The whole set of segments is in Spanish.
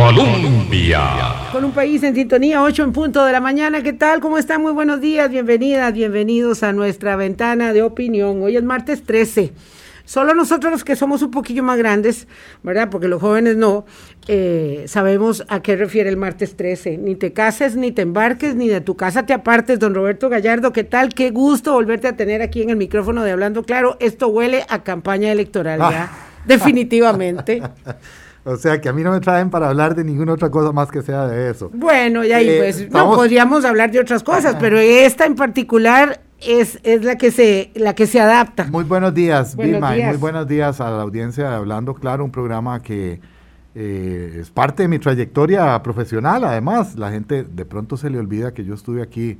Colombia. Con un país en sintonía, 8 en punto de la mañana. ¿Qué tal? ¿Cómo están? Muy buenos días, bienvenidas, bienvenidos a nuestra ventana de opinión. Hoy es martes 13. Solo nosotros los que somos un poquillo más grandes, ¿verdad? Porque los jóvenes no, eh, sabemos a qué refiere el martes 13. Ni te cases, ni te embarques, ni de tu casa te apartes. Don Roberto Gallardo, ¿qué tal? Qué gusto volverte a tener aquí en el micrófono de Hablando Claro. Esto huele a campaña electoral, ¿ya? Definitivamente. O sea que a mí no me traen para hablar de ninguna otra cosa más que sea de eso. Bueno, y ahí Eh, pues, estamos- no, podríamos hablar de otras cosas, pero esta en particular es, es la que se, la que se adapta. Muy buenos días, Vilma, y muy buenos días a la audiencia de Hablando Claro, un programa que eh, es parte de mi trayectoria profesional. Además, la gente de pronto se le olvida que yo estuve aquí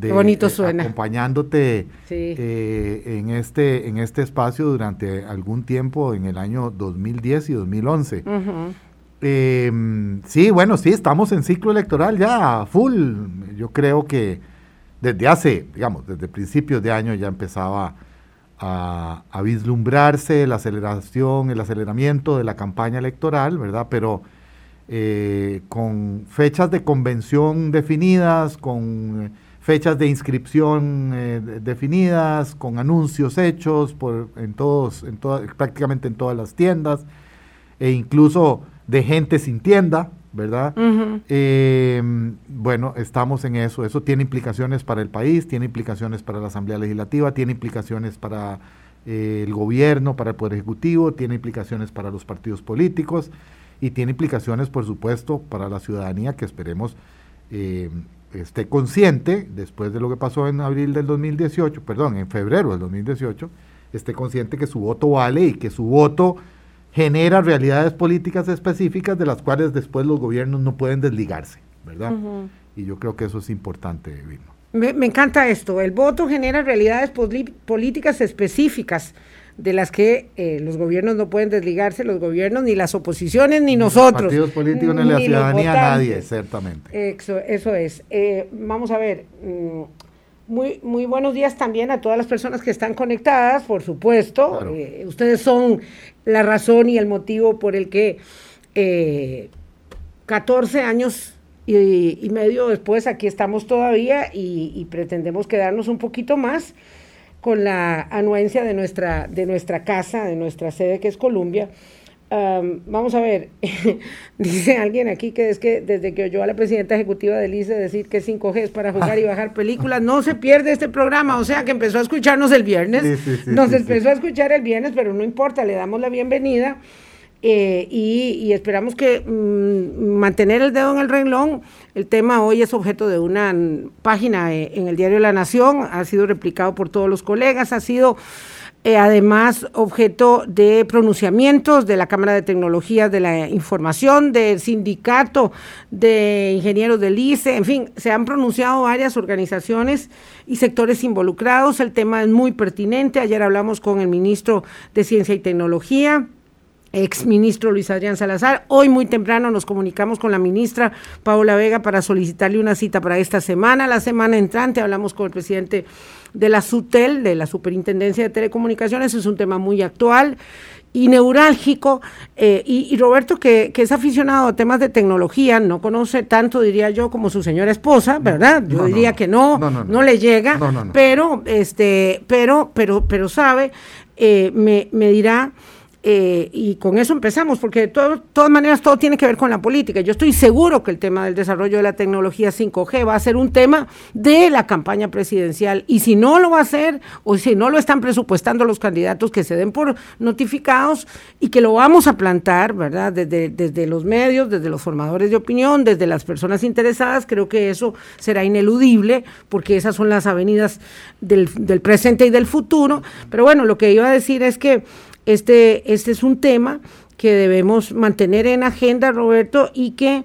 de, bonito eh, suena. acompañándote Sí. eh, en, este, en este espacio durante algún tiempo en el año 2010 y 2011. Ujú. Eh, sí, bueno, sí, estamos en ciclo electoral ya full. Yo creo que desde hace, digamos, desde principios de año ya empezaba a, a vislumbrarse la aceleración, el aceleramiento de la campaña electoral, ¿verdad? Pero eh, con fechas de convención definidas, con fechas de inscripción eh, de- definidas, con anuncios hechos por, en todos, en toda- prácticamente en todas las tiendas, e incluso de gente sin tienda, ¿verdad? Eh, bueno, estamos en eso. Eso tiene implicaciones para el país, tiene implicaciones para la Asamblea Legislativa, tiene implicaciones para eh, el gobierno, para el Poder Ejecutivo, tiene implicaciones para los partidos políticos y tiene implicaciones, por supuesto, para la ciudadanía que esperemos esté consciente, después de lo que pasó en abril del 2018, perdón, en febrero del 2018, esté consciente que su voto vale y que su voto genera realidades políticas específicas de las cuales después los gobiernos no pueden desligarse, ¿verdad? Y yo creo que eso es importante, Vilma. Me, me encanta esto. El voto genera realidades políticas específicas de las que eh, los gobiernos no pueden desligarse, los gobiernos, ni las oposiciones, ni nosotros. Partidos políticos, ni la los ciudadanía, nadie, ciertamente. Eso, eso es. Eh, vamos a ver. mm, Muy, muy buenos días también a todas las personas que están conectadas, por supuesto. Claro. Eh, ustedes son la razón y el motivo por el que eh, 14 años y, y medio después aquí estamos todavía y, y pretendemos quedarnos un poquito más con la anuencia de nuestra, de nuestra casa, de nuestra sede que es Colombia. Am, vamos a ver, dice alguien aquí que es que desde que oyó a la presidenta ejecutiva del ICE decir que 5G es para jugar y bajar películas, no se pierde este programa, o sea que empezó a escucharnos el viernes, Sí, sí, sí, nos empezó a escuchar el viernes, pero no importa, le damos la bienvenida eh, y, esperamos que mm, mantener el dedo en el renglón. El tema hoy es objeto de una página eh, en el diario La Nación, ha sido replicado por todos los colegas, ha sido eh, además objeto de pronunciamientos de la Cámara de Tecnologías de la Información, del Sindicato de Ingenieros del ICE, en fin, se han pronunciado varias organizaciones y sectores involucrados. El tema es muy pertinente. Ayer hablamos con el ministro de Ciencia y Tecnología ex ministro Luis Adrián Salazar. Hoy muy temprano nos comunicamos con la ministra Paola Vega para solicitarle una cita para esta semana. La semana entrante hablamos con el presidente de la SUTEL, de la Superintendencia de Telecomunicaciones. Es un tema muy actual y neurálgico. eh, y, y Roberto, que, que es aficionado a temas de tecnología, no conoce tanto, diría yo, como su señora esposa, ¿verdad? Yo No, diría no. que no, No, le llega, pero este, pero, pero, pero sabe, eh, me, me dirá. Eh, y con eso empezamos, porque de todas maneras todo tiene que ver con la política. Yo estoy seguro que el tema del desarrollo de la tecnología 5G va a ser un tema de la campaña presidencial. Y si no lo va a hacer, o si no lo están presupuestando los candidatos que se den por notificados y que lo vamos a plantar, ¿verdad? Desde, desde los medios, desde los formadores de opinión, desde las personas interesadas, creo que eso será ineludible, porque esas son las avenidas del presente y del futuro. Pero bueno, lo que iba a decir es que este, este es un tema que debemos mantener en agenda, Roberto, y que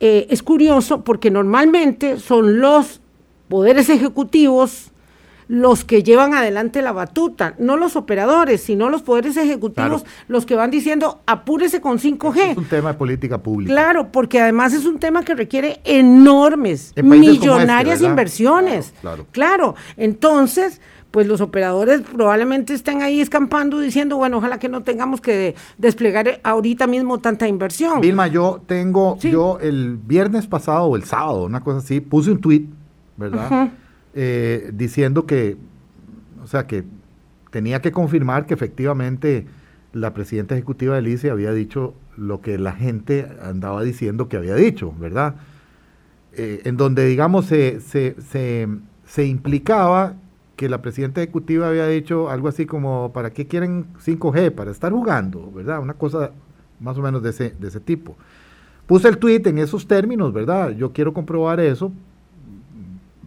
eh, es curioso porque normalmente son los poderes ejecutivos los que llevan adelante la batuta, no los operadores, sino los poderes ejecutivos, los que van diciendo apúrese con 5G. Es un tema de política pública. Claro, porque además es un tema que requiere enormes, este, millonarias inversiones. Claro, claro. Entonces, pues los operadores probablemente estén ahí escampando diciendo, bueno, ojalá que no tengamos que desplegar ahorita mismo tanta inversión. Vilma, yo tengo, yo el viernes pasado o el sábado, una cosa así, puse un tweet, ¿verdad? Eh, diciendo que, o sea, que tenía que confirmar que efectivamente la presidenta ejecutiva de ICE había dicho lo que la gente andaba diciendo que había dicho, ¿verdad? Eh, en donde, digamos, se, se, se, implicaba que la presidenta ejecutiva había dicho algo así como, ¿para qué quieren 5G? Para estar jugando, ¿verdad? Una cosa más o menos de ese, de ese tipo. Puse el tweet en esos términos, ¿verdad? Yo quiero comprobar eso,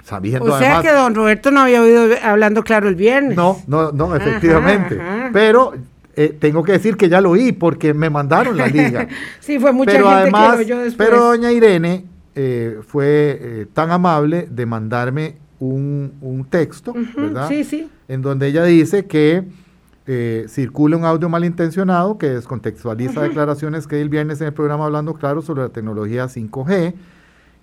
sabiendo o sea que don Roberto no había oído hablando claro el viernes. No, no, no, efectivamente. Pero eh, tengo que decir que ya lo oí porque me mandaron la liga. sí, fue mucha pero gente además, que lo después. Pero doña Irene eh, fue eh, tan amable de mandarme un, un texto, ¿verdad? Sí, sí. En donde ella dice que circula un audio malintencionado que descontextualiza declaraciones que di el viernes en el programa Hablando Claro sobre la tecnología 5G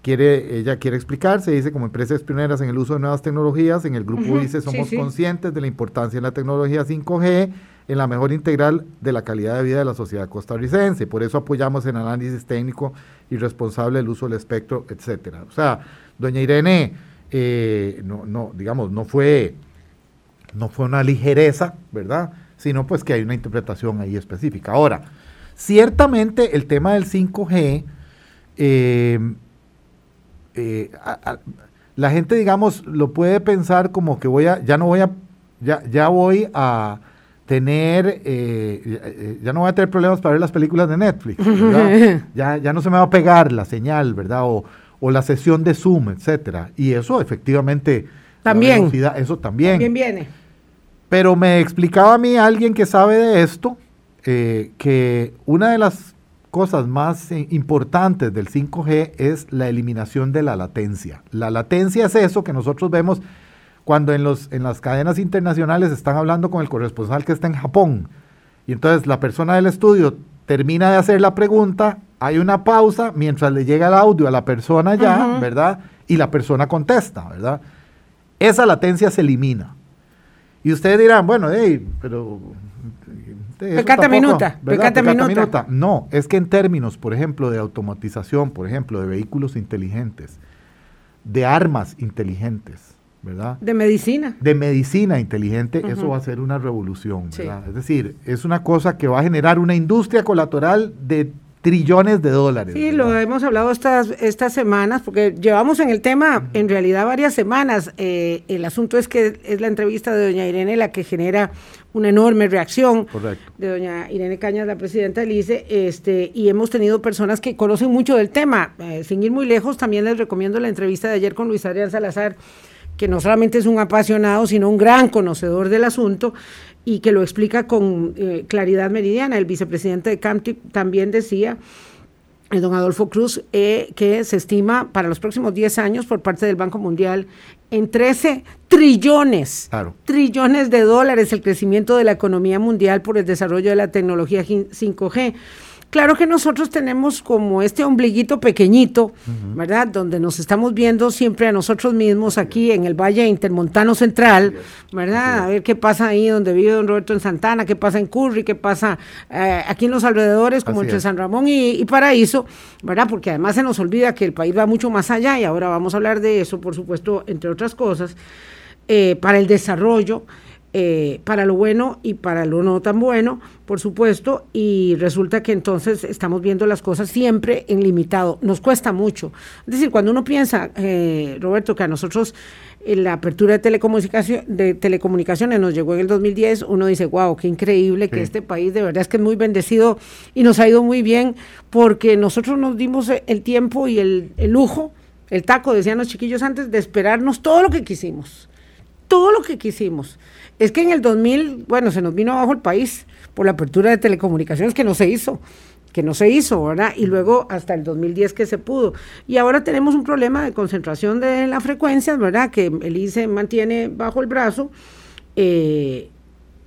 quiere, ella quiere explicarse, dice como empresas pioneras en el uso de nuevas tecnologías, en el grupo dice somos conscientes de la importancia de la tecnología 5G en la mejor integral de la calidad de vida de la sociedad costarricense, por eso apoyamos en análisis técnico y responsable del uso del espectro, etcétera. O sea, doña Irene, eh, no, no, digamos, no fue, no fue una ligereza, ¿verdad? Sino pues que hay una interpretación ahí específica. Ahora, ciertamente el tema del 5G, eh, eh, la gente, digamos, lo puede pensar como que voy a, ya no voy a, ya, ya voy a tener, eh, ya no voy a tener problemas para ver las películas de Netflix, ya, ya no se me va a pegar la señal, ¿verdad? O, o la sesión de Zoom, etcétera. Y eso efectivamente, también, eso también. También viene. Pero me explicaba a mí alguien que sabe de esto, que una de las cosas más eh, importantes del 5G es la eliminación de la latencia. La latencia es eso que nosotros vemos cuando en, los, en las cadenas internacionales están hablando con el corresponsal que está en Japón. Y entonces la persona del estudio termina de hacer la pregunta, hay una pausa mientras le llega el audio a la persona ya, ¿verdad? Y la persona contesta, ¿verdad? Esa latencia se elimina. Y ustedes dirán, bueno, hey, pero Pecata minuta, pecata minuta. No, es que en términos, por ejemplo, de automatización, por ejemplo, de vehículos inteligentes, de armas inteligentes, ¿verdad? De medicina. De medicina inteligente, eso va a ser una revolución, ¿verdad? Es decir, es una cosa que va a generar una industria colateral de trillones de dólares. Sí, lo hemos hablado estas, estas semanas, porque llevamos en el tema en realidad varias semanas. Eh, el asunto es que es la entrevista de doña Irene la que genera una enorme reacción de doña Irene Cañas, la presidenta del ICE, este, y hemos tenido personas que conocen mucho del tema. Eh, sin ir muy lejos, también les recomiendo la entrevista de ayer con Luis Adrián Salazar, que no solamente es un apasionado, sino un gran conocedor del asunto y que lo explica con eh, claridad meridiana. El vicepresidente de CAMTIP también decía, el don Adolfo Cruz, eh, que se estima para los próximos 10 años por parte del Banco Mundial en 13 trillones, trillones de dólares el crecimiento de la economía mundial por el desarrollo de la tecnología 5G. Claro que nosotros tenemos como este ombliguito pequeñito, ¿verdad? Donde nos estamos viendo siempre a nosotros mismos aquí en el Valle Intermontano Central, ¿verdad? A ver qué pasa ahí donde vive don Roberto en Santana, qué pasa en Curry, qué pasa eh, aquí en los alrededores, como entre San Ramón y, Paraíso, ¿verdad? Porque además se nos olvida que el país va mucho más allá y ahora vamos a hablar de eso, por supuesto, entre otras cosas, eh, para el desarrollo. Eh, para lo bueno y para lo no tan bueno, por supuesto, y resulta que entonces estamos viendo las cosas siempre en limitado. Nos cuesta mucho. Es decir, cuando uno piensa, eh, Roberto, que a nosotros en la apertura de, telecomunicación, de telecomunicaciones nos llegó en el 2010, uno dice, wow, qué increíble que este país de verdad es que es muy bendecido y nos ha ido muy bien porque nosotros nos dimos el tiempo y el, el lujo, el taco, decían los chiquillos antes, de esperarnos todo lo que quisimos. Todo lo que quisimos. Es que en el 2000, bueno, se nos vino abajo el país por la apertura de telecomunicaciones que no se hizo. que no se hizo, ¿verdad? Y luego hasta el 2010 que se pudo. Y ahora tenemos un problema de concentración de las frecuencias, ¿verdad? Que el ICE mantiene bajo el brazo. Eh,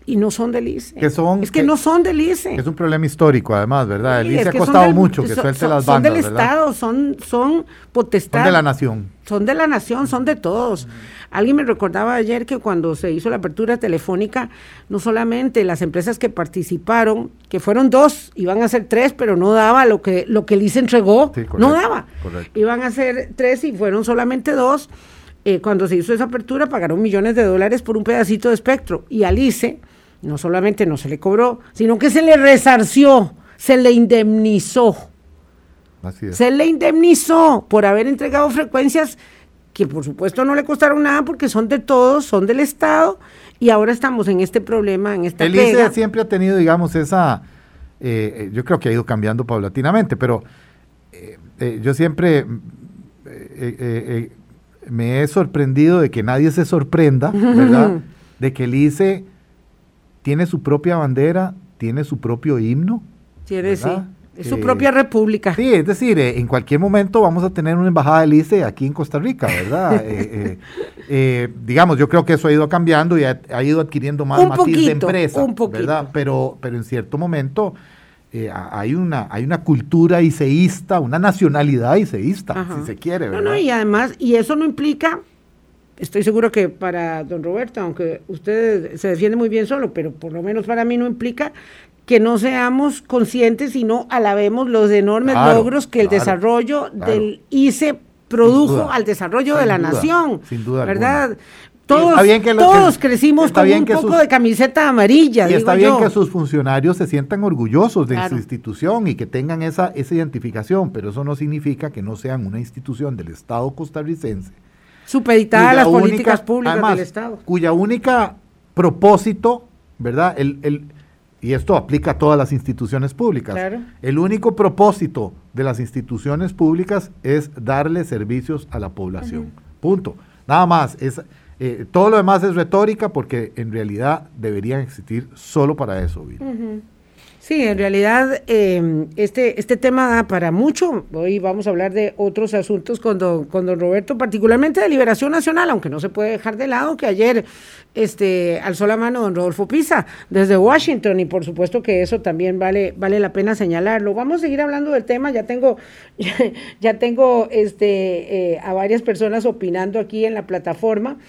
y no son del ICE. Que son, es que, no son del ICE. Es un problema histórico, además, ¿verdad? el ICE ha costado mucho que suelte las bandas. Son del Estado, son, son potestad. Son de la nación. Son de la nación, son de todos. Alguien me recordaba ayer que cuando se hizo la apertura telefónica, no solamente las empresas que participaron, que fueron dos, iban a ser tres, pero no daba lo que, lo que el ICE entregó, no daba. Iban a ser tres y fueron solamente dos. Eh, cuando se hizo esa apertura, pagaron millones de dólares por un pedacito de espectro. Y al ICE no solamente no se le cobró, sino que se le resarció, se le indemnizó. Se le indemnizó por haber entregado frecuencias que por supuesto no le costaron nada porque son de todos, son del Estado, y ahora estamos en este problema, en esta El ICE siempre ha tenido, digamos, esa, eh, eh, yo creo que ha ido cambiando paulatinamente, pero eh, yo siempre me he sorprendido de que nadie se sorprenda, ¿verdad? de que el ICE tiene su propia bandera, tiene su propio himno. Tiene, sí. Es su propia república. Sí, es decir, eh, en cualquier momento vamos a tener una embajada del ICE aquí en Costa Rica, ¿verdad? Eh, eh, digamos, yo creo que eso ha ido cambiando y ha, ido adquiriendo más matiz de empresa, un poquito. ¿verdad? Pero, pero en cierto momento hay, una, hay una cultura una nacionalidad iceísta, si se quiere, ¿verdad? No, no, y además, y eso no implica estoy seguro que para don Roberto, aunque usted se defiende muy bien solo, pero por lo menos para mí no implica que no seamos conscientes y no alabemos los enormes logros que el desarrollo del ICE produjo al desarrollo de la nación. Sin duda. ¿Verdad? Todos, todos crecimos con un poco de camiseta amarilla. Y está bien que sus funcionarios se sientan orgullosos de su institución y que tengan esa, esa identificación, pero eso no significa que no sean una institución del Estado costarricense supeditada a las políticas públicas del Estado. Cuya única propósito, ¿verdad? El, el, y esto aplica a todas las instituciones públicas. El único propósito de las instituciones públicas es darle servicios a la población. Punto. Nada más. Es, eh, todo lo demás es retórica porque en realidad deberían existir solo para eso. Sí, en realidad em, este, este tema da para mucho. Hoy vamos a hablar de otros asuntos con don, con don Roberto, particularmente de Liberación Nacional, aunque no se puede dejar de lado que ayer este, alzó la mano don Rodolfo Pisa desde Washington y por supuesto que eso también vale, vale la pena señalarlo. Vamos a seguir hablando del tema, ya tengo, ya, tengo este, eh, a varias personas opinando aquí en la plataforma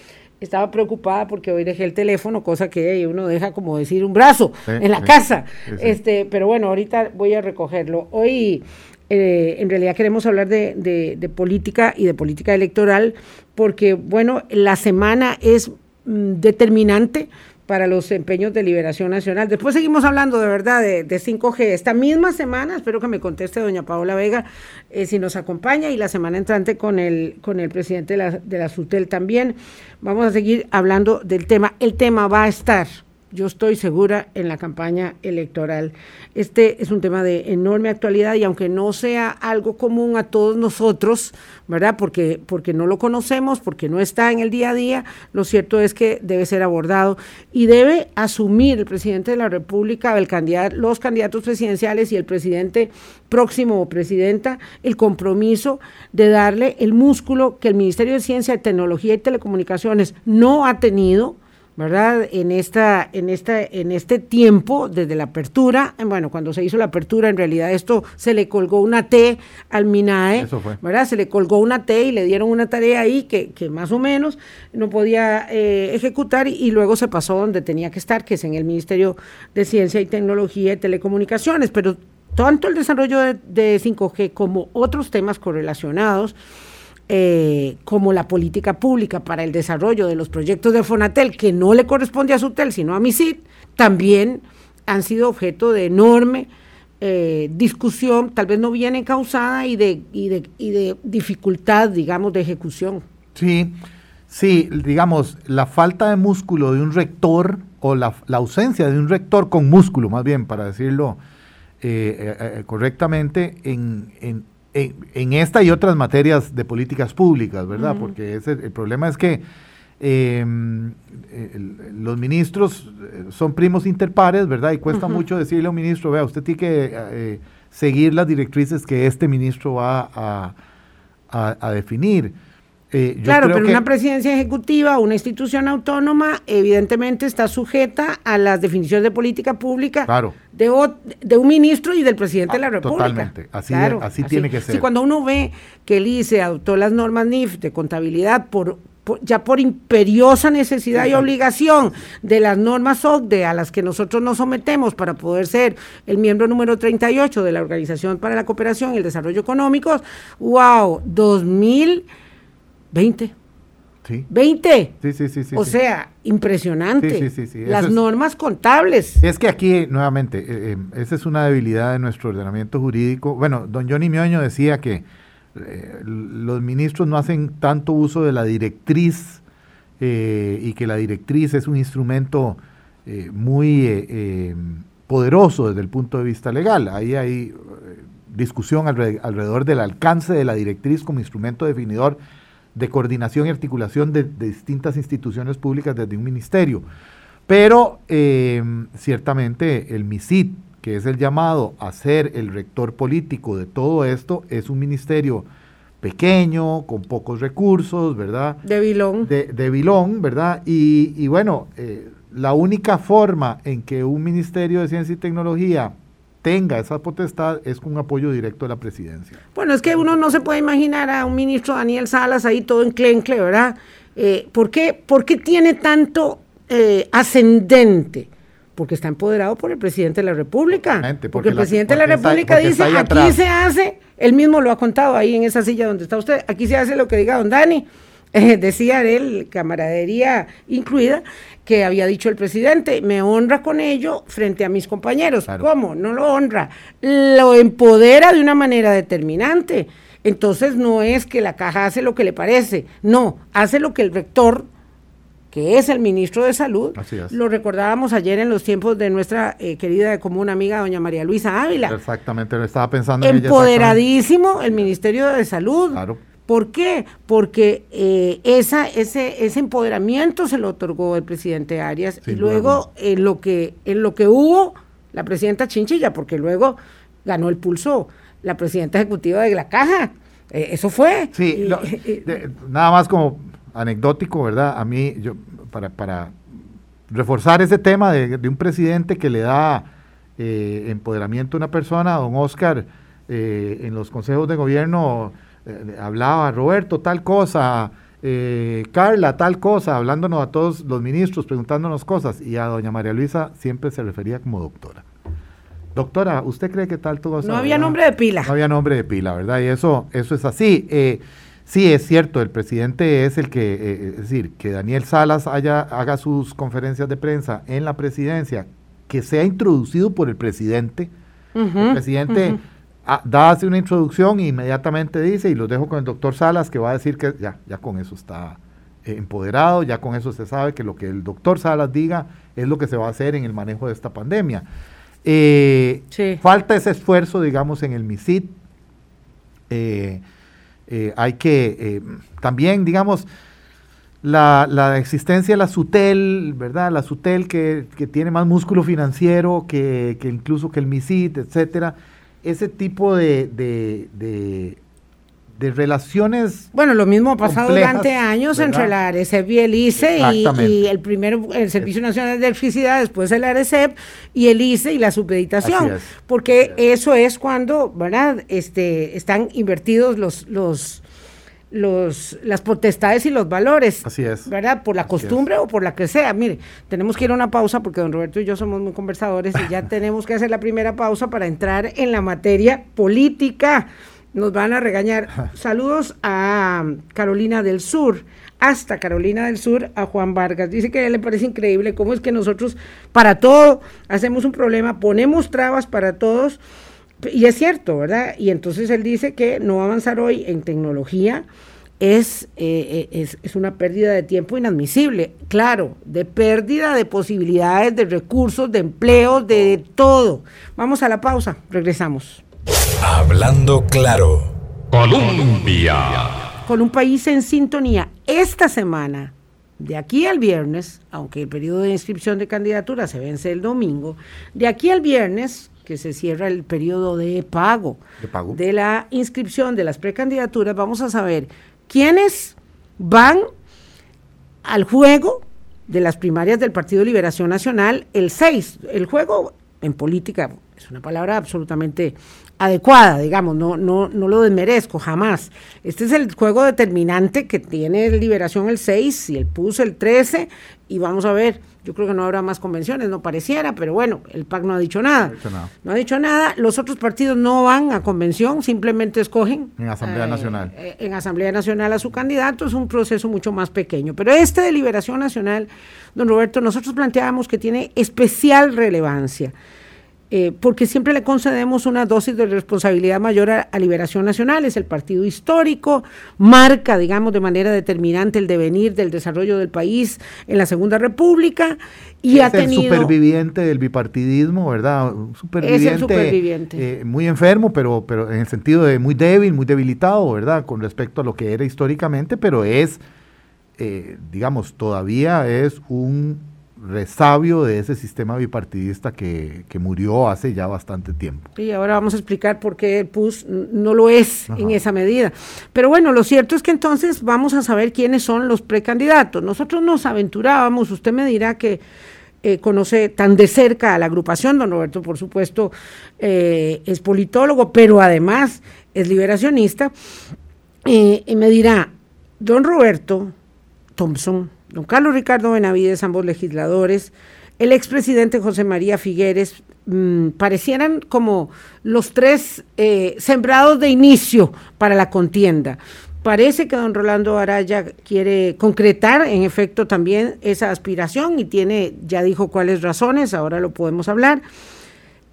estaba preocupada porque hoy dejé el teléfono, cosa que uno deja como decir un brazo en la casa. este, pero bueno, ahorita voy a recogerlo. Hoy eh, en realidad queremos hablar de, de, política y de política electoral porque, bueno, la semana es mm, determinante para los empeños de liberación nacional. Después seguimos hablando de verdad de, 5G. Esta misma semana, espero que me conteste doña Paola Vega eh, si nos acompaña y la semana entrante con el, con el presidente de la, de la SUTEL también. Vamos a seguir hablando del tema. El tema va a estar yo estoy segura en la campaña electoral. Este es un tema de enorme actualidad y aunque no sea algo común a todos nosotros, ¿verdad? Porque, porque no lo conocemos, porque no está en el día a día, lo cierto es que debe ser abordado y debe asumir el presidente de la República, el candidato, los candidatos presidenciales y el presidente próximo o presidenta el compromiso de darle el músculo que el Ministerio de Ciencia, Tecnología y Telecomunicaciones no ha tenido ¿verdad? En esta, en esta, en este tiempo, desde la apertura, bueno, cuando se hizo la apertura, en realidad esto se le colgó una T al MINAE, ¿verdad? Se le colgó una T y le dieron una tarea ahí que, que más o menos no podía eh, ejecutar y, luego se pasó donde tenía que estar, que es en el Ministerio de Ciencia y Tecnología y Telecomunicaciones, pero tanto el desarrollo de, de 5G como otros temas correlacionados, eh, como la política pública para el desarrollo de los proyectos de Fonatel, que no le corresponde a Sutel, sino a MISID, también han sido objeto de enorme eh, discusión, tal vez no bien encausada y de, y, de, y de dificultad, digamos, de ejecución. Sí, sí, digamos, la falta de músculo de un rector o la, ausencia de un rector con músculo, más bien, para decirlo eh, correctamente, en, en en, esta y otras materias de políticas públicas, ¿verdad? Porque ese, el problema es que em, los ministros eh, son primos interpares, ¿verdad? Y cuesta mucho decirle a un ministro, vea, usted tiene que eh, seguir las directrices que este ministro va a, definir. Eh, claro, pero una presidencia ejecutiva, una institución autónoma, evidentemente está sujeta a las definiciones de política pública de, de, un ministro y del presidente de la ah, República. Totalmente, así, así, tiene que ser. Sí, cuando uno ve que el ICE adoptó las normas NIF de contabilidad por ya por imperiosa necesidad y obligación de las normas OCDE a las que nosotros nos sometemos para poder ser el miembro número 38 de la Organización para la Cooperación y el Desarrollo Económicos, wow, 2020. Sí. 20. Sí, sí, sí, o sea, impresionante. Las normas contables. Es que aquí, nuevamente, eh, eh, esa es una debilidad de nuestro ordenamiento jurídico. Bueno, don Johnny Mioño decía que eh, los ministros no hacen tanto uso de la directriz eh, y que la directriz es un instrumento muy poderoso desde el punto de vista legal. Ahí hay discusión alrededor del alcance de la directriz como instrumento definidor de coordinación y articulación de, de distintas instituciones públicas desde un ministerio. Pero ciertamente el MISIT que es el llamado a ser el rector político de todo esto, es un ministerio pequeño, con pocos recursos, ¿verdad? De vilón. De, vilón, ¿verdad? Y, bueno, eh, la única forma en que un ministerio de ciencia y tecnología tenga esa potestad es con un apoyo directo de la presidencia. Bueno, es que uno no se puede imaginar a un ministro Daniel Salas ahí todo enclencle, ¿verdad? Eh, ¿por, qué, ¿por, qué, tiene tanto eh, ascendente? porque está empoderado por el presidente de la República. Porque, el presidente de la República dice, aquí se hace, él mismo lo ha contado ahí en esa silla donde está usted, aquí se hace lo que diga don Dani. Eh, decía él, camaradería incluida, que había dicho el presidente, me honra con ello frente a mis compañeros. ¿Cómo? No lo honra, lo empodera de una manera determinante. Entonces no es que la caja hace lo que le parece, no, hace lo que el rector que es el ministro de Salud. Lo recordábamos ayer en los tiempos de nuestra eh, querida y común amiga doña María Luisa Ávila. Exactamente, lo estaba pensando en Empoderadísimo el Ministerio de Salud. Claro. ¿Por qué? Porque eh, esa, ese, ese empoderamiento se lo otorgó el presidente Arias y luego en lo que en lo que hubo la presidenta Chinchilla, porque luego ganó el pulso la presidenta ejecutiva de la Caja. Eh, eso fue. Sí, nada más como anecdótico, ¿verdad? A mí, yo, para, para reforzar ese tema de, un presidente que le da eh, empoderamiento a una persona, don Oscar, eh, en los consejos de gobierno eh, hablaba, Roberto, tal cosa, Carla, tal cosa, hablándonos a todos los ministros, preguntándonos cosas, y a doña María Luisa siempre se refería como doctora. Doctora, ¿usted cree que tal todo No había nombre de pila. No había nombre de pila, ¿verdad? Y eso, eso es así. Sí, es cierto, el presidente es el que, eh, es decir, que Daniel Salas haya, haga sus conferencias de prensa en la presidencia, que sea introducido por el presidente. el presidente da hace una introducción e inmediatamente dice, y lo dejo con el doctor Salas, que va a decir que ya, ya con eso está eh, empoderado, ya con eso se sabe que lo que el doctor Salas diga es lo que se va a hacer en el manejo de esta pandemia. Eh, falta ese esfuerzo, digamos, en el MISIT. Eh, eh, hay que también, digamos, la, la, existencia de la SUTEL, ¿verdad? La SUTEL que, que tiene más músculo financiero que, que, incluso que el MISIT, etcétera. Ese tipo de, de de relaciones. Bueno, lo mismo ha pasado durante años entre la ARECEP y el ICE y, el primero, el Servicio Nacional de Electricidad, después el ARECEP y el ICE y la supeditación. Porque eso es cuando, ¿verdad? Este, están invertidos los, los, los, las potestades y los valores. Así es. ¿Verdad? Por la costumbre o por la que sea. Mire, tenemos que ir a una pausa porque don Roberto y yo somos muy conversadores y ya tenemos que hacer la primera pausa para entrar en la materia política nos van a regañar. Saludos a Carolina del Sur, hasta Carolina del Sur, a Juan Vargas. Dice que a él le parece increíble cómo es que nosotros para todo hacemos un problema, ponemos trabas para todos. Y es cierto, ¿verdad? Y entonces él dice que no avanzar hoy en tecnología es, eh, eh, es, es, una pérdida de tiempo inadmisible, claro, de pérdida de posibilidades, de recursos, de empleos, de todo. Vamos a la pausa, regresamos. Hablando claro. Colombia. Con un país en sintonía. Esta semana, de aquí al viernes, aunque el periodo de inscripción de candidatura se vence el domingo, de aquí al viernes que se cierra el periodo de pago, de pago de la inscripción de las precandidaturas, vamos a saber quiénes van al juego de las primarias del Partido Liberación Nacional el 6. El juego en política es una palabra absolutamente adecuada, digamos, no, no, no lo desmerezco jamás. Este es el juego determinante que tiene Liberación el 6 y el PUS el 13 y vamos a ver, yo creo que no habrá más convenciones, no pareciera, pero bueno, el PAC no ha dicho nada. No ha dicho nada, los otros partidos no van a convención, simplemente escogen en Asamblea eh, Nacional. Eh, en Asamblea Nacional a su candidato, es un proceso mucho más pequeño. Pero este de Liberación Nacional, don Roberto, nosotros planteábamos que tiene especial relevancia. Eh, porque siempre le concedemos una dosis de responsabilidad mayor a, Liberación Nacional, es el partido histórico, marca, digamos, de manera determinante el devenir del desarrollo del país en la Segunda República y ha tenido... el superviviente del bipartidismo, ¿verdad? superviviente, es el superviviente. Eh, muy enfermo, pero, pero en el sentido de muy débil, muy debilitado, ¿verdad? Con respecto a lo que era históricamente, pero es, eh, digamos, todavía es un resabio de ese sistema bipartidista que, murió hace ya bastante tiempo. Y ahora vamos a explicar por qué el PUS no lo es en esa medida. Pero bueno, lo cierto es que entonces vamos a saber quiénes son los precandidatos. Nosotros nos aventurábamos, usted me dirá que eh, conoce tan de cerca a la agrupación, don Roberto por supuesto eh, es politólogo, pero además es liberacionista, eh, y me dirá, don Roberto Thompson, don Carlos Ricardo Benavides, ambos legisladores, el expresidente José María Figueres, mm, parecieran como los tres eh, sembrados de inicio para la contienda. Parece que don Rolando Araya quiere concretar, en efecto, también esa aspiración y tiene, ya dijo cuáles razones, ahora lo podemos hablar.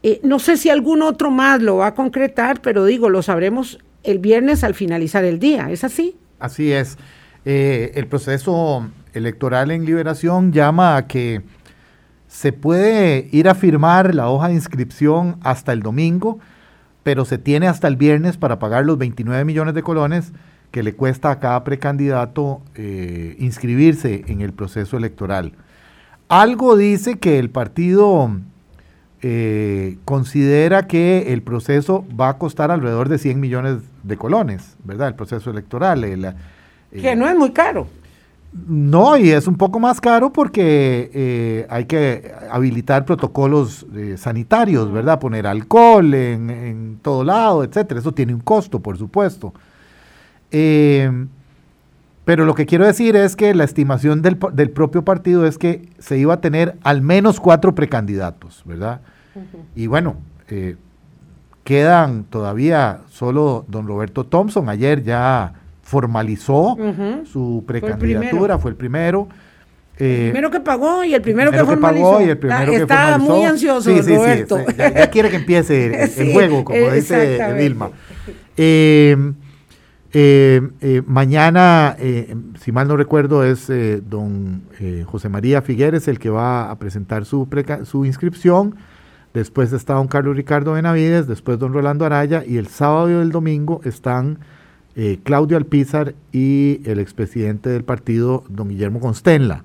Eh, no sé si algún otro más lo va a concretar, pero digo, lo sabremos el viernes al finalizar el día, ¿es así? Así es. Eh, el proceso electoral en liberación llama a que se puede ir a firmar la hoja de inscripción hasta el domingo, pero se tiene hasta el viernes para pagar los 29 millones de colones que le cuesta a cada precandidato eh, inscribirse en el proceso electoral. Algo dice que el partido eh, considera que el proceso va a costar alrededor de 100 millones de colones, ¿verdad? El proceso electoral. que no es muy caro. No, y es un poco más caro porque eh, hay que habilitar protocolos eh, sanitarios, ¿verdad? Poner alcohol en, todo lado, etcétera. Eso tiene un costo, por supuesto. Eh, pero lo que quiero decir es que la estimación del, propio partido es que se iba a tener al menos cuatro precandidatos, ¿verdad? Y bueno, quedan todavía solo don Roberto Thompson. Ayer ya formalizó su precandidatura, fue el primero. el eh, primero que pagó y el primero, que, formalizó. y el primero está, muy ansioso, Roberto. ya, quiere que empiece el, juego, como dice Vilma. Eh, eh, mañana, si mal no recuerdo, es don José María Figueres el que va a presentar su, su inscripción. Después está don Carlos Ricardo Benavides, después don Rolando Araya y el sábado y el domingo están eh, Claudio Alpizar y el expresidente del partido, don Guillermo Constenla.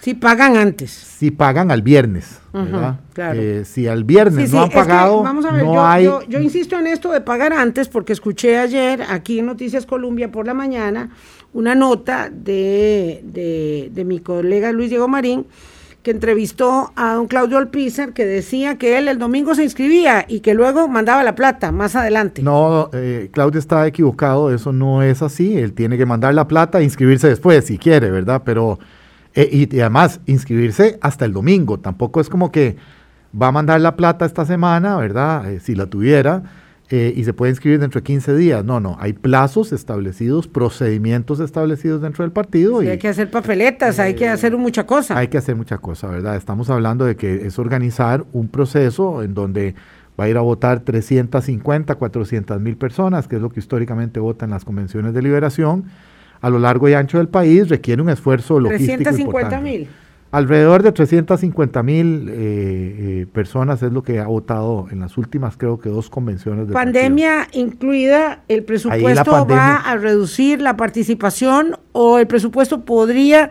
Si pagan antes. Si pagan al viernes, ¿verdad? Eh, si al viernes no han pagado, vamos a ver, no yo, hay... Yo, insisto en esto de pagar antes porque escuché ayer aquí en Noticias Colombia por la mañana una nota de, de, de mi colega Luis Diego Marín que entrevistó a don Claudio Alpizar, que decía que él el domingo se inscribía y que luego mandaba la plata más adelante. No, eh, Claudio está equivocado, eso no es así. Él tiene que mandar la plata e inscribirse después, si quiere, ¿verdad? Pero, eh, y, además, inscribirse hasta el domingo. Tampoco es como que va a mandar la plata esta semana, ¿verdad? Eh, si la tuviera eh, y se puede inscribir dentro de 15 días. No, no, hay plazos establecidos, procedimientos establecidos dentro del partido. y, hay que hacer papeletas, hay que hacer mucha cosa. Hay que hacer mucha cosa, ¿verdad? Estamos hablando de que es organizar un proceso en donde va a ir a votar 350, 400 mil personas, que es lo que históricamente votan las convenciones de liberación, a lo largo y ancho del país, requiere un esfuerzo logístico 350 mil. Alrededor de 350 mil eh, eh, personas es lo que ha votado en las últimas, creo que dos convenciones de Pandemia incluida, ¿el presupuesto va a reducir la participación o el presupuesto podría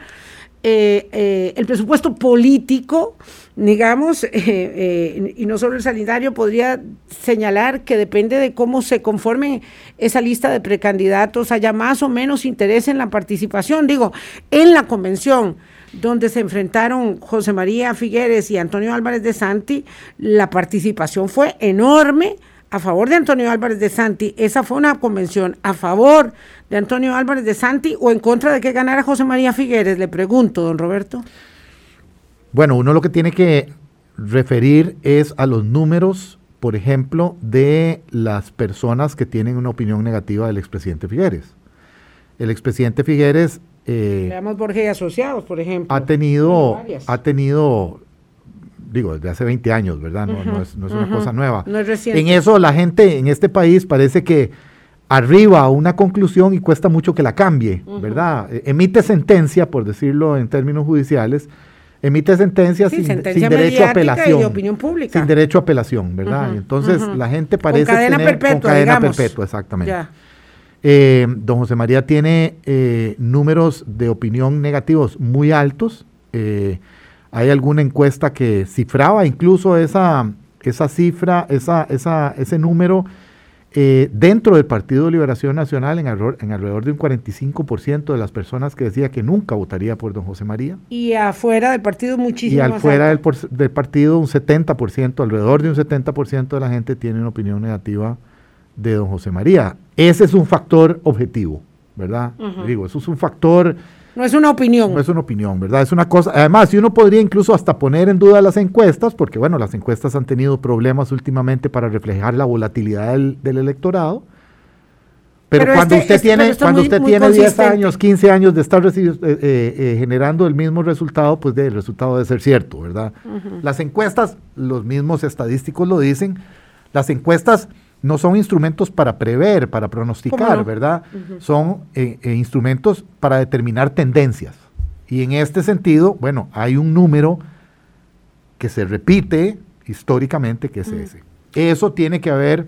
eh, eh, el presupuesto político, digamos, eh, y no solo el sanitario, podría señalar que depende de cómo se conforme esa lista de precandidatos, haya más o menos interés en la participación. Digo, en la convención donde se enfrentaron José María Figueres y Antonio Álvarez de Santi, la participación fue enorme a favor de Antonio Álvarez de Santi. Esa fue una convención a favor de Antonio Álvarez de Santi o en contra de que ganara José María Figueres, le pregunto, don Roberto. Bueno, uno lo que tiene que referir es a los números, por ejemplo, de las personas que tienen una opinión negativa del expresidente Figueres. El expresidente Figueres... Eh, Veamos Borges y Asociados, por ejemplo. Ha tenido, ha tenido digo, desde hace 20 años, ¿verdad? No, es, una cosa nueva. No es reciente. En eso la gente en este país parece que arriba a una conclusión y cuesta mucho que la cambie, ¿verdad? E, emite sentencia, por decirlo en términos judiciales, emite sentencia, sin, derecho a apelación. opinión pública. Sin derecho a apelación, ¿verdad? entonces la gente parece con cadena perpetua, con cadena perpetua, exactamente. Eh, don José María tiene eh, números de opinión negativos muy altos. Eh, hay alguna encuesta que cifraba incluso esa, esa cifra, esa, esa, ese número eh, dentro del Partido de Liberación Nacional en, en alrededor de un 45% de las personas que decía que nunca votaría por don José María. Y afuera del partido muchísimo. Y afuera del, del, partido un 70%, alrededor de un 70% de la gente tiene una opinión negativa de don José María. Ese es un factor objetivo, ¿verdad? Digo, eso es un factor no es una opinión. No es una opinión, ¿verdad? Es una cosa. Además, si uno podría incluso hasta poner en duda las encuestas, porque bueno, las encuestas han tenido problemas últimamente para reflejar la volatilidad del, electorado. Pero, cuando este usted tiene, cuando usted tiene 10 años, 15 años de estar eh, eh, eh, generando el mismo resultado, pues el resultado debe ser cierto, ¿verdad? Las encuestas, los mismos estadísticos lo dicen, las encuestas no son instrumentos para prever, para pronosticar, ¿verdad? Son eh, eh, instrumentos para determinar tendencias. Y en este sentido, bueno, hay un número que se repite históricamente, que es ese. Eso tiene que haber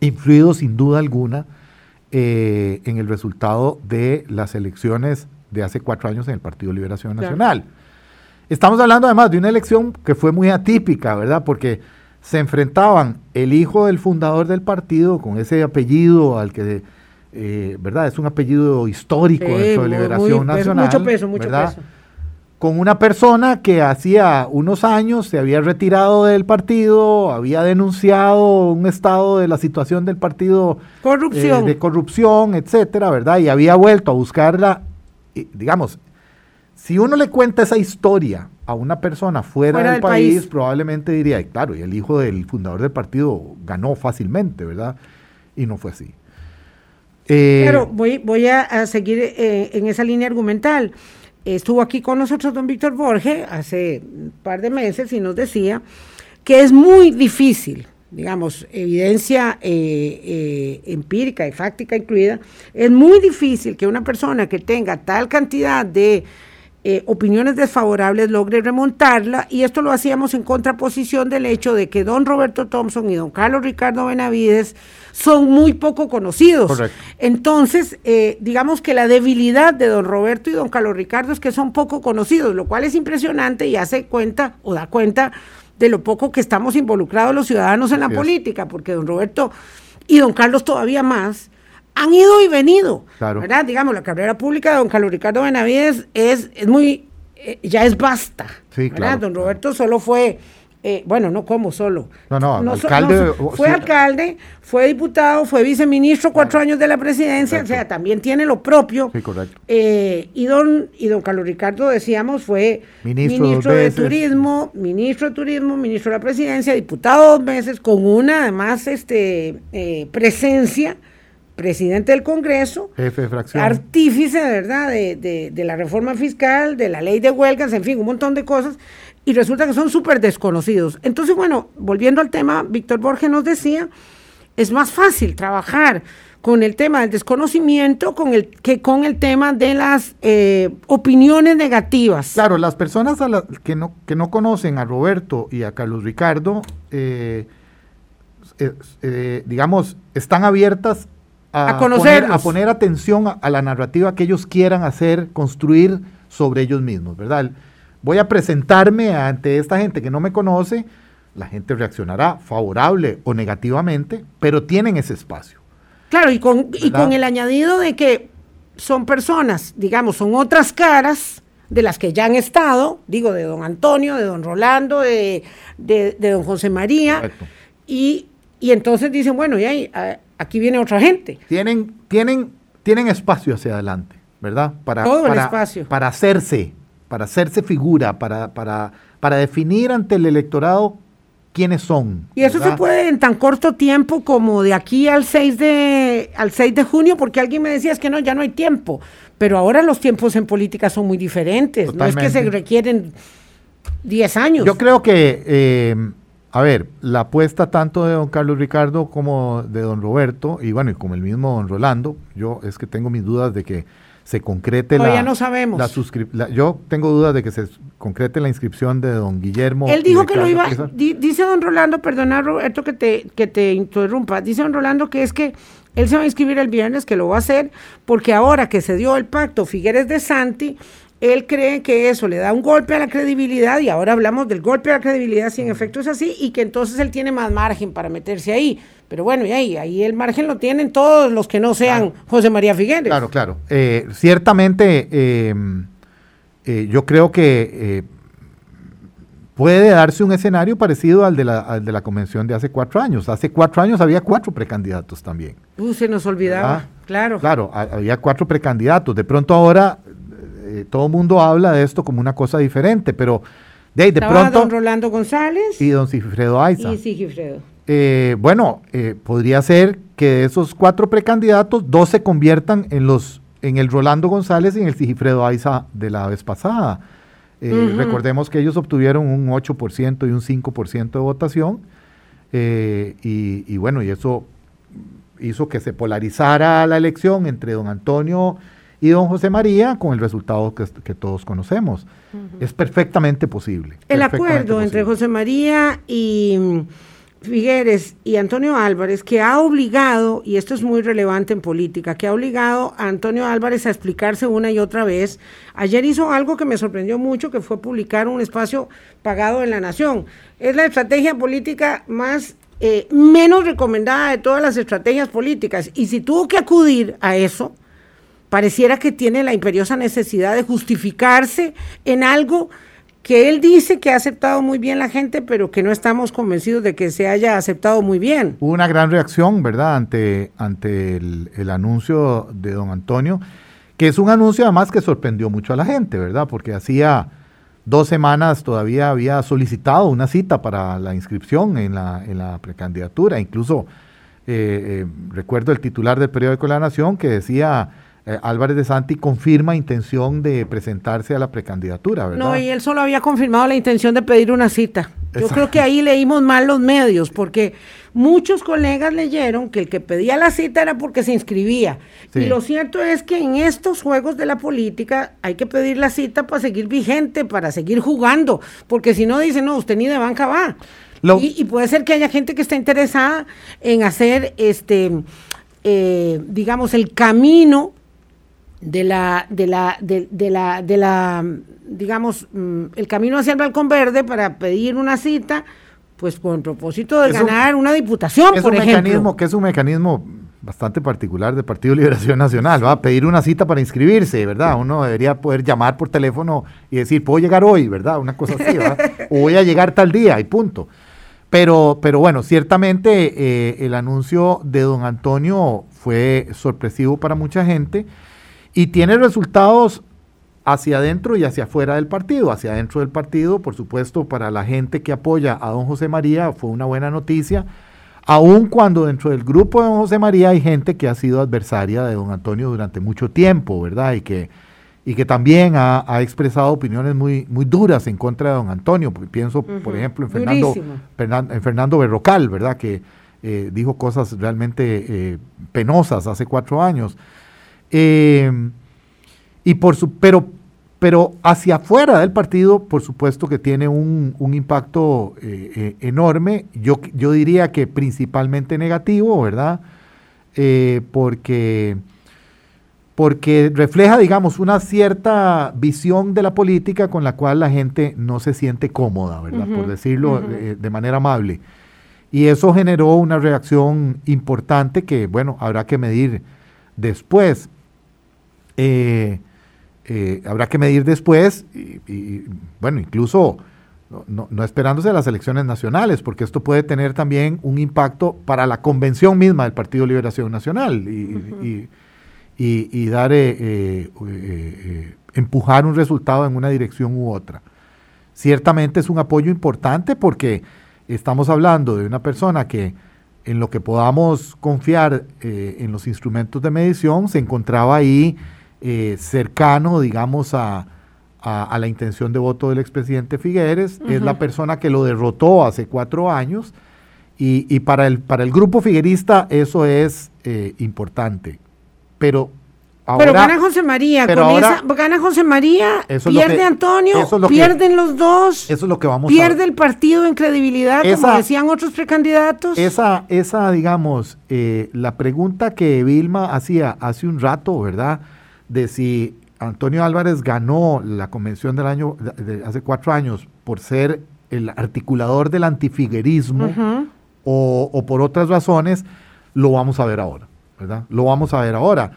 influido sin duda alguna eh, en el resultado de las elecciones de hace cuatro años en el Partido Liberación Nacional. Estamos hablando además de una elección que fue muy atípica, ¿verdad? Porque se enfrentaban el hijo del fundador del partido con ese apellido al que, eh, ¿verdad? Es un apellido histórico de Liberación Nacional. Mucho peso, mucho peso. Con una persona que hacía unos años se había retirado del partido, había denunciado un estado de la situación del partido corrupción. Eh, de corrupción, etcétera, ¿verdad? Y había vuelto a buscarla, digamos, si uno le cuenta esa historia a una persona fuera, del, país, probablemente diría, claro, y el hijo del fundador del partido ganó fácilmente, ¿verdad? Y no fue así. Eh, voy, voy a, seguir eh, en esa línea argumental. Estuvo aquí con nosotros don Víctor Borges hace un par de meses y nos decía que es muy difícil, digamos, evidencia eh, empírica y fáctica incluida, es muy difícil que una persona que tenga tal cantidad de eh, opiniones desfavorables logre remontarla y esto lo hacíamos en contraposición del hecho de que don Roberto Thompson y don Carlos Ricardo Benavides son muy poco conocidos. Entonces, eh, digamos que la debilidad de don Roberto y don Carlos Ricardo es que son poco conocidos, lo cual es impresionante y hace cuenta o da cuenta de lo poco que estamos involucrados los ciudadanos en la política, porque don Roberto y don Carlos todavía más, han ido y venido. ¿Verdad? Digamos, la carrera pública de don Carlos Ricardo Benavides es, es muy, eh, ya es basta. Sí, ¿verdad? don Roberto solo fue, eh, bueno, no como solo. No, no, alcalde. fue alcalde, fue diputado, fue viceministro cuatro años de la presidencia, o sea, también tiene lo propio. Sí, correcto. Eh, y, don, y don Carlos Ricardo, decíamos, fue ministro, de Turismo, ministro de Turismo, ministro de la presidencia, diputado dos meses, con una, además, este, presencia presidente del Congreso, jefe de fracción, artífice, ¿verdad?, de, de, la reforma fiscal, de la ley de huelgas, en fin, un montón de cosas, y resulta que son súper desconocidos. Entonces, bueno, volviendo al tema, Víctor Borges nos decía, es más fácil trabajar con el tema del desconocimiento con el, que con el tema de las eh, opiniones negativas. Claro, las personas a que, no, que no conocen a Roberto y a Carlos Ricardo, eh, eh, digamos, están abiertas a, poner, a poner atención a, la narrativa que ellos quieran hacer, construir sobre ellos mismos, ¿verdad? Voy a presentarme ante esta gente que no me conoce, la gente reaccionará favorable o negativamente, pero tienen ese espacio. Claro, y con, y con el añadido de que son personas, digamos, son otras caras de las que ya han estado, digo, de don Antonio, de don Rolando, de, de, don José María, y, y, entonces dicen, bueno, y ahí, aquí viene otra gente. Tienen, tienen, tienen espacio hacia adelante, ¿verdad? Para, Todo para, el espacio. Para hacerse, para hacerse figura, para, para, para definir ante el electorado quiénes son. Y eso se puede en tan corto tiempo como de aquí al 6 de al 6 de junio, porque alguien me decía es que no, ya no hay tiempo, pero ahora los tiempos en política son muy diferentes, no es que se requieren 10 años. Yo creo que eh, a ver, la apuesta tanto de don Carlos Ricardo como de don Roberto, y bueno, y como el mismo don Rolando, yo es que tengo mis dudas de que se concrete la, no sabemos. La, yo tengo dudas de que se concrete la inscripción de don Guillermo. Él dijo que lo iba, dice don Rolando, perdona Roberto que te, que te interrumpa, dice don Rolando que es que él se va a inscribir el viernes, que lo va a hacer, porque ahora que se dio el pacto Figueres de Santi, él cree que eso le da un golpe a la credibilidad, y ahora hablamos del golpe a la credibilidad, si en efecto es así, y que entonces él tiene más margen para meterse ahí. Pero bueno, y ahí, ahí el margen lo tienen todos los que no sean José María Figueres. Claro, claro. Eh, ciertamente, eh, eh, yo creo que puede darse un escenario parecido al de, la, al de la convención de hace cuatro años. Hace cuatro años había cuatro precandidatos también. Uh, se nos olvidaba, claro. Claro, había cuatro precandidatos. De pronto ahora todo el mundo habla de esto como una cosa diferente, pero de, de pronto... don Rolando González. Y don Sigifredo Aiza. Y Sigifredo. Eh, bueno, eh, podría ser que de esos cuatro precandidatos, dos se conviertan en los en el Rolando González y en el Sigifredo Aiza de la vez pasada. Eh, recordemos que ellos obtuvieron un 8% y un 5% de votación. Y, bueno, y eso hizo que se polarizara la elección entre don Antonio y don José María con el resultado que, todos conocemos. Es perfectamente posible. El acuerdo entre José María y Figueres y Antonio Álvarez, que ha obligado, y esto es muy relevante en política, que ha obligado a Antonio Álvarez a explicarse una y otra vez. Ayer hizo algo que me sorprendió mucho, que fue publicar un espacio pagado en la Nación. Es la estrategia política más eh, menos recomendada de todas las estrategias políticas. Y si tuvo que acudir a eso, pareciera que tiene la imperiosa necesidad de justificarse en algo que él dice que ha aceptado muy bien la gente, pero que no estamos convencidos de que se haya aceptado muy bien. Hubo una gran reacción, ¿verdad?, ante, ante el, anuncio de don Antonio, que es un anuncio además que sorprendió mucho a la gente, ¿verdad?, porque hacía dos semanas todavía había solicitado una cita para la inscripción en la, en la precandidatura, incluso eh, eh, recuerdo el titular del periódico La Nación que decía eh, Álvarez de Santi confirma intención de presentarse a la precandidatura, ¿verdad? No, y él solo había confirmado la intención de pedir una cita. Yo creo que ahí leímos mal los medios, porque muchos colegas leyeron que el que pedía la cita era porque se inscribía. Y lo cierto es que en estos juegos de la política hay que pedir la cita para seguir vigente, para seguir jugando, porque si no dicen, no, usted ni de banca va. Y, puede ser que haya gente que esté interesada en hacer, este, eh, digamos, el camino de la, de la, de, la, de la, digamos, mm, el camino hacia el balcón verde para pedir una cita, pues con el propósito de ganar una diputación, es por un ejemplo. Mecanismo, que es un mecanismo bastante particular del Partido Liberación Nacional, va a pedir una cita para inscribirse, ¿verdad? Uno debería poder llamar por teléfono y decir, puedo llegar hoy, ¿verdad? Una cosa así, ¿verdad? o voy a llegar tal día y punto. Pero, pero bueno, ciertamente eh, el anuncio de don Antonio fue sorpresivo para mucha gente y tiene resultados hacia adentro y hacia afuera del partido. Hacia adentro del partido, por supuesto, para la gente que apoya a don José María fue una buena noticia, aun cuando dentro del grupo de don José María hay gente que ha sido adversaria de don Antonio durante mucho tiempo, ¿verdad? Y que, y que también ha, expresado opiniones muy, muy duras en contra de don Antonio. Pienso, por ejemplo, en Fernando, en Fernando Berrocal, ¿verdad? Que eh, dijo cosas realmente eh, penosas hace cuatro años. Eh, y por su, pero, pero hacia afuera del partido, por supuesto que tiene un, impacto eh, eh, enorme. Yo, yo diría que principalmente negativo, ¿verdad? porque porque refleja, digamos, una cierta visión de la política con la cual la gente no se siente cómoda, ¿verdad? Por decirlo eh, de manera amable. Y eso generó una reacción importante que, bueno, habrá que medir después. Eh, eh, habrá que medir después y, bueno, incluso no, esperándose a las elecciones nacionales, porque esto puede tener también un impacto para la convención misma del Partido Liberación Nacional y, y dar, eh, empujar un resultado en una dirección u otra. Ciertamente es un apoyo importante porque estamos hablando de una persona que en lo que podamos confiar en los instrumentos de medición se encontraba ahí eh, cercano, digamos, a, la intención de voto del expresidente Figueres. Es la persona que lo derrotó hace cuatro años. Y, para, el, para el grupo figuerista eso es eh, importante. Pero pero gana José María, con esa, gana José María, pierde Antonio, pierden los dos, eso es lo que vamos pierde el partido en credibilidad, como decían otros precandidatos. Esa, esa digamos, eh, la pregunta que Vilma hacía hace un rato, ¿verdad? De si Antonio Álvarez ganó la convención del año, de, hace cuatro años, por ser el articulador del antifiguerismo o, o por otras razones, lo vamos a ver ahora, ¿verdad? Lo vamos a ver ahora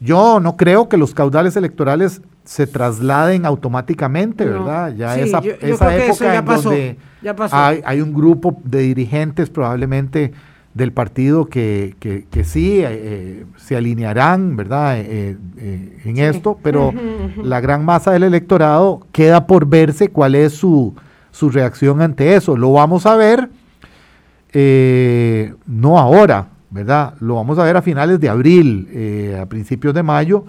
yo no creo que los caudales electorales se trasladen automáticamente, ¿verdad? Ya esa, época en donde Hay, un grupo de dirigentes probablemente del partido que, que, sí eh, eh, se alinearán, ¿verdad? Eh, en esto, pero la gran masa del electorado queda por verse cuál es su, su reacción ante eso. Lo vamos a ver, no ahora, ¿verdad? Lo vamos a ver a finales de abril, a principios de mayo,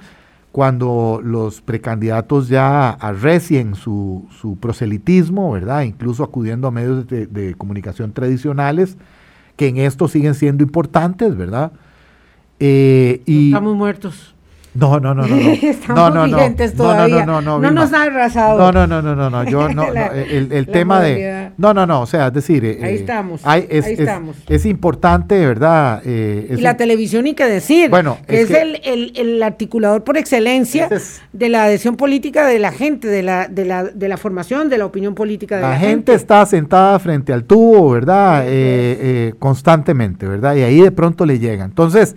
cuando los precandidatos ya arrecien su, su proselitismo, ¿verdad? Incluso acudiendo a medios de, comunicación tradicionales, que en esto siguen siendo importantes, ¿verdad? Eh, y Estamos muertos. No, no, no, no. Estamos no, no, vigentes no, todavía. No, no, no, no, nos ha arrasado. No, no, no, no, no, no. Yo no, el, el tema de. No, no, no. O sea, es decir. Eh, ahí estamos. ahí estamos. Es, importante, ¿verdad? Eh, y la televisión, ni que decir. Bueno, es, el, el, el, articulador por excelencia de la adhesión política de la gente, de la, de la, de la formación, de la opinión política de la, la gente. está sentada frente al tubo, ¿verdad? Eh, constantemente, ¿verdad? Y ahí de pronto le llega. Entonces,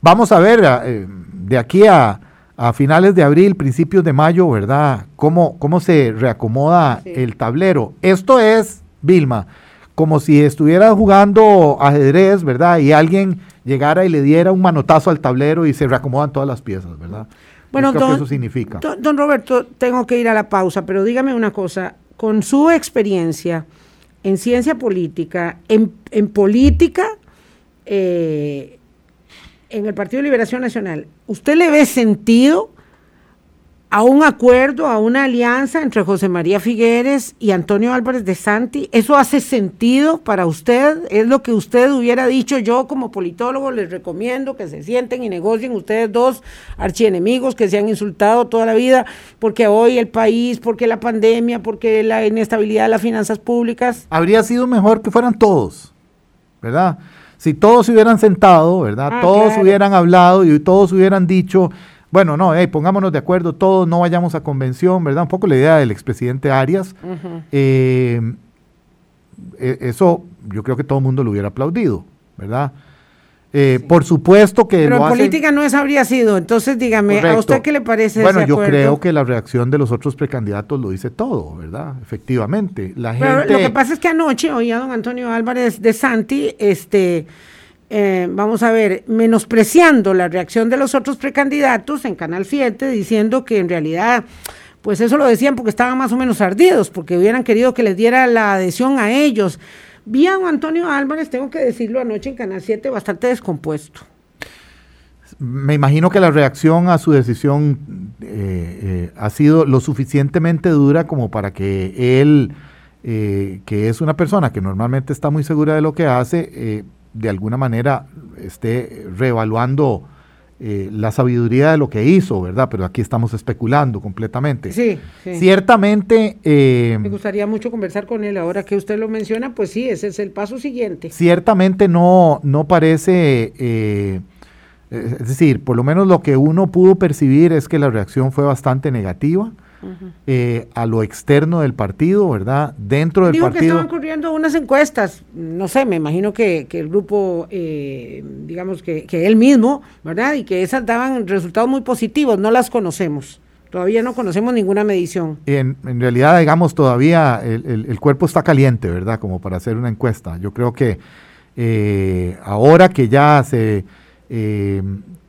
vamos a ver. De aquí a, finales de abril, principios de mayo, ¿verdad? ¿Cómo, cómo se reacomoda el tablero? Esto es, Vilma, como si estuviera jugando ajedrez, ¿verdad? Y alguien llegara y le diera un manotazo al tablero y se reacomodan todas las piezas, ¿verdad? Bueno, don, eso significa. Don, Roberto, tengo que ir a la pausa, pero dígame una cosa, con su experiencia en ciencia política, en, en política, eh, en el Partido de Liberación Nacional, ¿usted le ve sentido a un acuerdo, a una alianza entre José María Figueres y Antonio Álvarez de Santi? ¿Eso hace sentido para usted? ¿Es lo que usted hubiera dicho? Yo como politólogo les recomiendo que se sienten y negocien ustedes dos archienemigos que se han insultado toda la vida porque hoy el país, porque la pandemia, porque la inestabilidad de las finanzas públicas. Habría sido mejor que fueran todos, ¿verdad? si todos se hubieran sentado, ¿verdad? Ah, todos hubieran hablado y todos hubieran dicho, bueno, no, pongámonos de acuerdo, todos no vayamos a convención, ¿verdad? Un poco la idea del expresidente Arias. Eh, e, eso yo creo que todo el mundo lo hubiera aplaudido, ¿verdad? Eh, por supuesto que... Pero en política no es habría sido, entonces dígame, ¿a usted qué le parece? Bueno, yo creo que la reacción de los otros precandidatos lo dice todo, ¿verdad? Efectivamente. La Pero lo que pasa es que anoche oía a don Antonio Álvarez de Santi, este, eh, vamos a ver, menospreciando la reacción de los otros precandidatos en Canal 7, diciendo que en realidad pues eso lo decían porque estaban más o menos ardidos, porque hubieran querido que les diera la adhesión a ellos. Vi a Antonio Álvarez, tengo que decirlo anoche en Canal 7, bastante descompuesto. Me imagino que la reacción a su decisión eh, eh, ha sido lo suficientemente dura como para que él, eh, que es una persona que normalmente está muy segura de lo que hace, de alguna manera esté reevaluando eh, la sabiduría de lo que hizo, ¿verdad? Pero aquí estamos especulando completamente. Sí, Ciertamente... Eh, Me gustaría mucho conversar con él. Ahora que usted lo menciona, pues sí, ese es el paso siguiente. Ciertamente no, no parece... Eh, Es decir, por lo menos lo que uno pudo percibir es que la reacción fue bastante negativa. Eh, a lo externo del partido, ¿verdad? Dentro del Digo partido. que estaban ocurriendo unas encuestas, no sé, me imagino que, el grupo, eh, digamos que, él mismo, ¿verdad? Y que esas daban resultados muy positivos, no las conocemos. Todavía no conocemos ninguna medición. En, en realidad, digamos, todavía el, cuerpo está caliente, ¿verdad? Como para hacer una encuesta. Yo creo que eh, ahora que ya se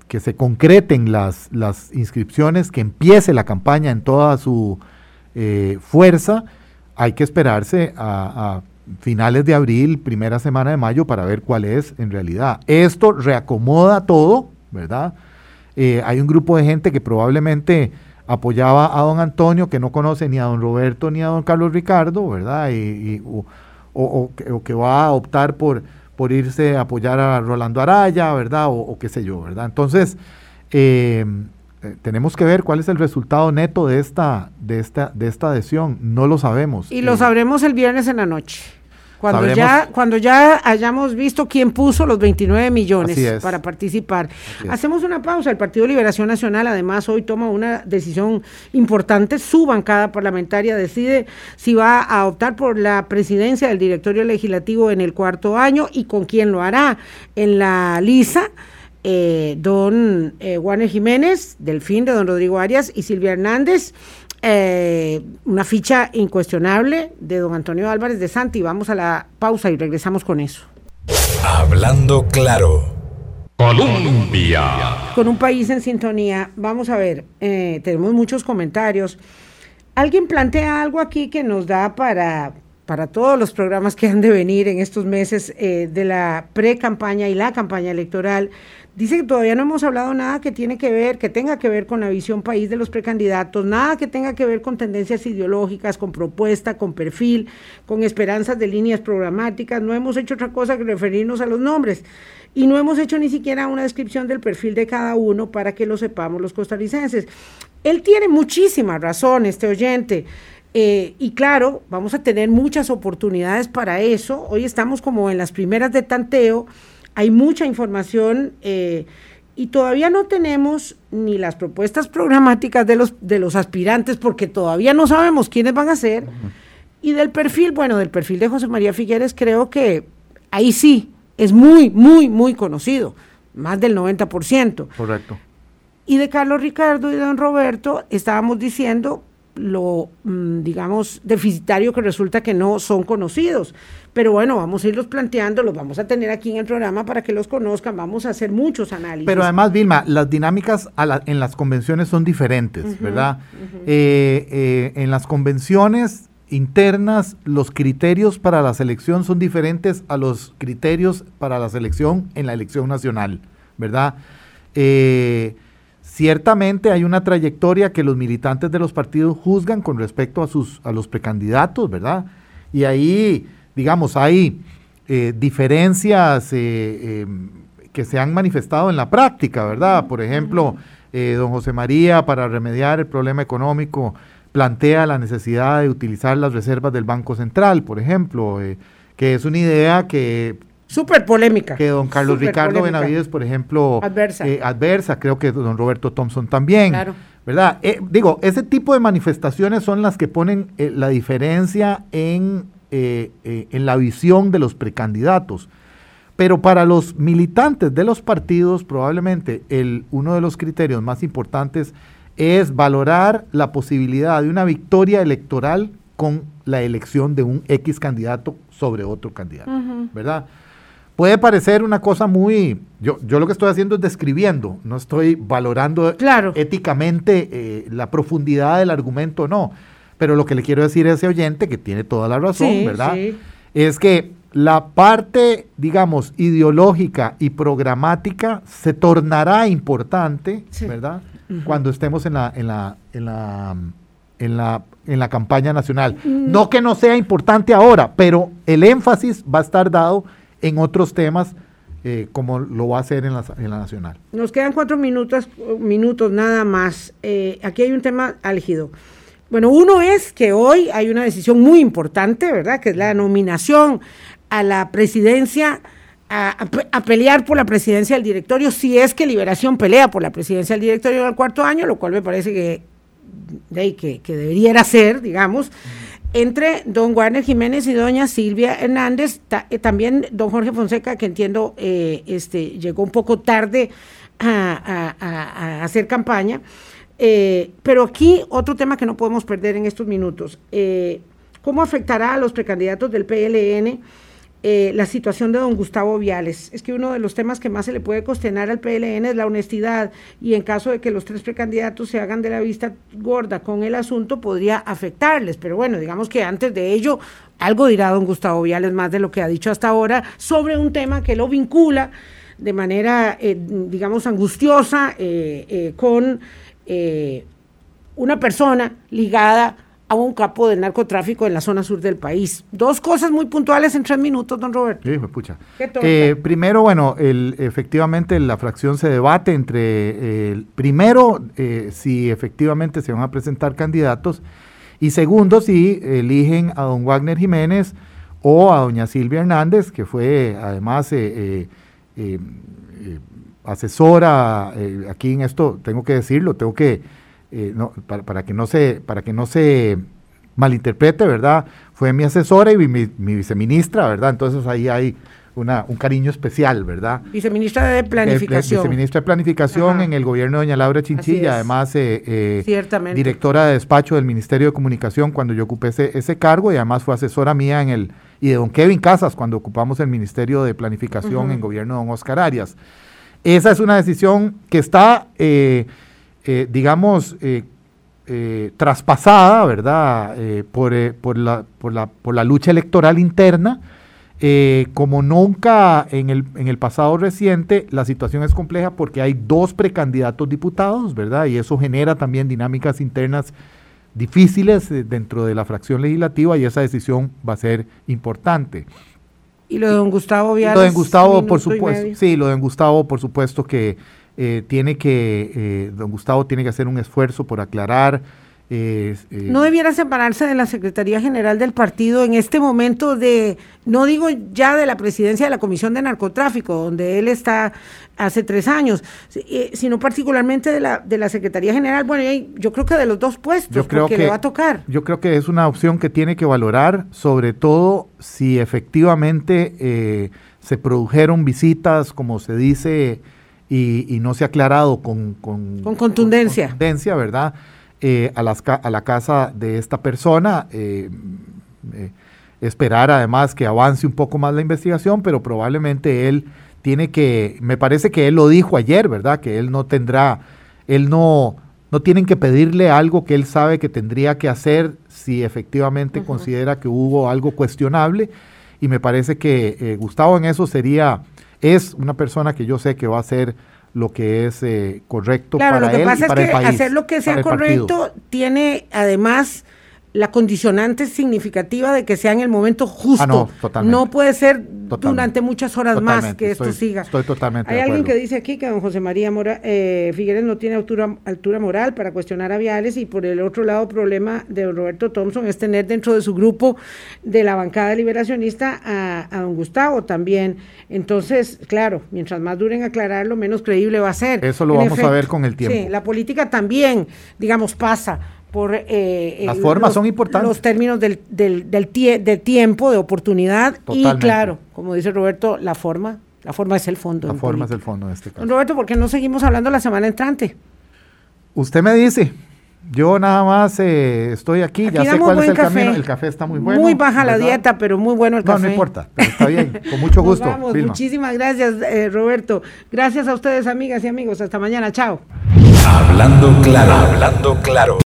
que se concreten las, las inscripciones, que empiece la campaña en toda su eh, fuerza, hay que esperarse a, finales de abril, primera semana de mayo, para ver cuál es en realidad. Esto reacomoda todo, ¿verdad? Eh, hay un grupo de gente que probablemente apoyaba a don Antonio, que no conoce ni a don Roberto ni a don Carlos Ricardo, ¿verdad? Y, o, que va a optar por por irse a apoyar a Rolando Araya, ¿verdad? O, qué sé yo, ¿verdad? Entonces, eh, eh, tenemos que ver cuál es el resultado neto de esta, de esta, de esta adhesión. No lo sabemos. Y lo eh, sabremos el viernes en la noche. Cuando ya, cuando ya hayamos visto quién puso los 29 millones para participar. Hacemos una pausa. El Partido Liberación Nacional además hoy toma una decisión importante. Su bancada parlamentaria decide si va a optar por la presidencia del directorio legislativo en el cuarto año y con quién lo hará. En la lisa. Eh, don eh, Juan Jiménez, Delfín de don Rodrigo Arias y Silvia Hernández. Eh, una ficha incuestionable de don Antonio Álvarez de Santi. Vamos a la pausa y regresamos con eso. Hablando claro. Colombia. Con un país en sintonía, vamos a ver, eh, tenemos muchos comentarios. Alguien plantea algo aquí que nos da para, para todos los programas que han de venir en estos meses eh, de la pre-campaña y la campaña electoral. Dice que todavía no hemos hablado nada que tiene que ver, que tenga que ver con la visión país de los precandidatos, nada que tenga que ver con tendencias ideológicas, con propuesta, con perfil, con esperanzas de líneas programáticas. No hemos hecho otra cosa que referirnos a los nombres. Y no hemos hecho ni siquiera una descripción del perfil de cada uno para que lo sepamos los costarricenses. Él tiene muchísima razón, este oyente. Eh, y claro, vamos a tener muchas oportunidades para eso. Hoy estamos como en las primeras de tanteo hay mucha información eh, y todavía no tenemos ni las propuestas programáticas de los, de los aspirantes porque todavía no sabemos quiénes van a ser. Y del perfil, bueno, del perfil de José María Figueres creo que ahí sí, es muy, muy, muy conocido, más del 90%. Correcto. Y de Carlos Ricardo y de don Roberto estábamos diciendo lo, mm, digamos, deficitario que resulta que no son conocidos. Pero bueno, vamos a irlos planteando, los vamos a tener aquí en el programa para que los conozcan, vamos a hacer muchos análisis. Pero además, Vilma, las dinámicas en las convenciones son diferentes, ¿verdad? Eh, eh, en las convenciones internas, los criterios para la selección son diferentes a los criterios para la selección en la elección nacional, ¿verdad? Eh, Ciertamente hay una trayectoria que los militantes de los partidos juzgan con respecto a, sus, a los precandidatos, ¿verdad? Y ahí, digamos, hay eh, diferencias eh, em, que se han manifestado en la práctica, ¿verdad? Por ejemplo, eh, don José María, para remediar el problema económico, plantea la necesidad de utilizar las reservas del Banco Central, por ejemplo, que es una idea que Súper polémica. Que don Carlos Ricardo Benavides, por ejemplo, adversa. Eh, adversa, creo que don Roberto Thompson también. Claro. ¿Verdad? Eh, digo, ese tipo de manifestaciones son las que ponen eh, la diferencia en, en la visión de los precandidatos. Pero para los militantes de los partidos, probablemente el, uno de los criterios más importantes es valorar la posibilidad de una victoria electoral con la elección de un X candidato sobre otro candidato, ¿verdad? Puede parecer una cosa muy, yo, yo lo que estoy haciendo es describiendo, no estoy valorando éticamente eh, la profundidad del argumento, no. Pero lo que le quiero decir a ese oyente, que tiene toda la razón, ¿verdad? Es que la parte, digamos, ideológica y programática se tornará importante, ¿verdad? Cuando estemos en la, en la, en la, en la, en la campaña nacional. Mm. No que no sea importante ahora, pero el énfasis va a estar dado en otros temas eh, como lo va a hacer en la, en la nacional. Nos quedan cuatro minutos, minutos nada más. Eh, aquí hay un tema álgido. Bueno, uno es que hoy hay una decisión muy importante, ¿verdad? Que es la nominación a la presidencia a, pelear por la presidencia del directorio, si es que Liberación pelea por la presidencia del directorio del cuarto año, lo cual me parece que, que, que debería ser, digamos, entre don Warner Jiménez y doña Silvia Hernández, eh, también don Jorge Fonseca, que entiendo eh, este, llegó un poco tarde a, hacer campaña. Eh, pero aquí otro tema que no podemos perder en estos minutos. ¿Cómo afectará a los precandidatos del PLN? Eh, la situación de don Gustavo Viales. Es que uno de los temas que más se le puede cuestionar al PLN es la honestidad y en caso de que los tres precandidatos se hagan de la vista gorda con el asunto podría afectarles. Pero bueno, digamos que antes de ello algo dirá don Gustavo Viales más de lo que ha dicho hasta ahora sobre un tema que lo vincula de manera, eh, digamos, angustiosa eh, con una persona ligada a un capo del narcotráfico en la zona sur del país. Dos cosas muy puntuales en tres minutos, don Roberto. Sí, me pucha. Eh, primero, bueno, el, efectivamente la fracción se debate entre, el primero, eh, si efectivamente se van a presentar candidatos, y segundo, si eligen a don Wagner Jiménez o a doña Silvia Hernández, que fue además eh, asesora, aquí en esto tengo que decirlo, tengo que eh, no, para, para, que no se, para que no se malinterprete, ¿verdad? Fue mi asesora y mi, viceministra, ¿verdad? Entonces ahí hay una, un cariño especial, ¿verdad? Viceministra de Planificación. viceministra de Planificación en el gobierno de doña Laura Chinchilla, además eh, eh, directora de despacho del Ministerio de Comunicación cuando yo ocupé ese, ese, cargo y además fue asesora mía en el, y de don Kevin Casas cuando ocupamos el Ministerio de Planificación en el gobierno de don Oscar Arias. Esa es una decisión que está... Eh, eh, digamos, eh, eh, traspasada, ¿verdad?, por, por, la, por, la, por, la, lucha electoral interna. como nunca en el, en el pasado reciente, la situación es compleja porque hay dos precandidatos diputados, ¿verdad? Y eso genera también dinámicas internas difíciles dentro de la fracción legislativa y esa decisión va a ser importante. Y lo de don Gustavo Viales. Lo de Gustavo, por supuesto. Sí, lo de don Gustavo, por supuesto que eh, tiene que, eh, don Gustavo tiene que hacer un esfuerzo por aclarar. Eh, no debiera separarse de la Secretaría General del partido en este momento de, no digo ya de la presidencia de la Comisión de Narcotráfico, donde él está hace tres años, sino particularmente de la, de la Secretaría General. Bueno, yo creo que de los dos puestos, yo creo que le va a tocar. Yo creo que es una opción que tiene que valorar, sobre todo si efectivamente se produjeron visitas, como se dice, y, no se ha aclarado con, con, contundencia. ¿verdad? Eh, a, las, a la casa de esta persona. Eh, eh, esperar además que avance un poco más la investigación, pero probablemente él tiene que, me parece que él lo dijo ayer, ¿verdad? Que él no tendrá, él no, no tienen que pedirle algo que él sabe que tendría que hacer si efectivamente considera que hubo algo cuestionable. Y me parece que Gustavo en eso sería es una persona que yo sé que va a hacer lo que es eh, correcto para lo que pasa es que Hacer lo que sea correcto tiene además la condicionante significativa de que sea en el momento justo. Ah, no, puede ser durante muchas horas más que esto siga. Estoy totalmente. Hay alguien que dice aquí que don José María Mora, eh, Figueres no tiene altura, altura moral para cuestionar a Viales y por el otro lado problema de Roberto Thompson es tener dentro de su grupo de la bancada liberacionista a, don Gustavo también. Entonces, claro, mientras más duren aclararlo, menos creíble va a ser. Eso lo vamos a ver con el tiempo. Sí, la política también, digamos, pasa por eh, las formas son importantes los términos del, del, del, tiempo de oportunidad y claro como dice Roberto la forma la forma es el fondo la forma es el fondo en este caso Roberto ¿por qué no seguimos hablando la semana entrante? usted me dice yo nada más eh, estoy aquí, ya sé cuál es el camino. El café está muy bueno. Muy baja la dieta, pero muy bueno el café. No, no importa, pero está bien. Con mucho gusto. Vamos, muchísimas gracias, eh, Roberto. Gracias a ustedes, amigas y amigos. Hasta mañana. Chao. Hablando claro, hablando claro.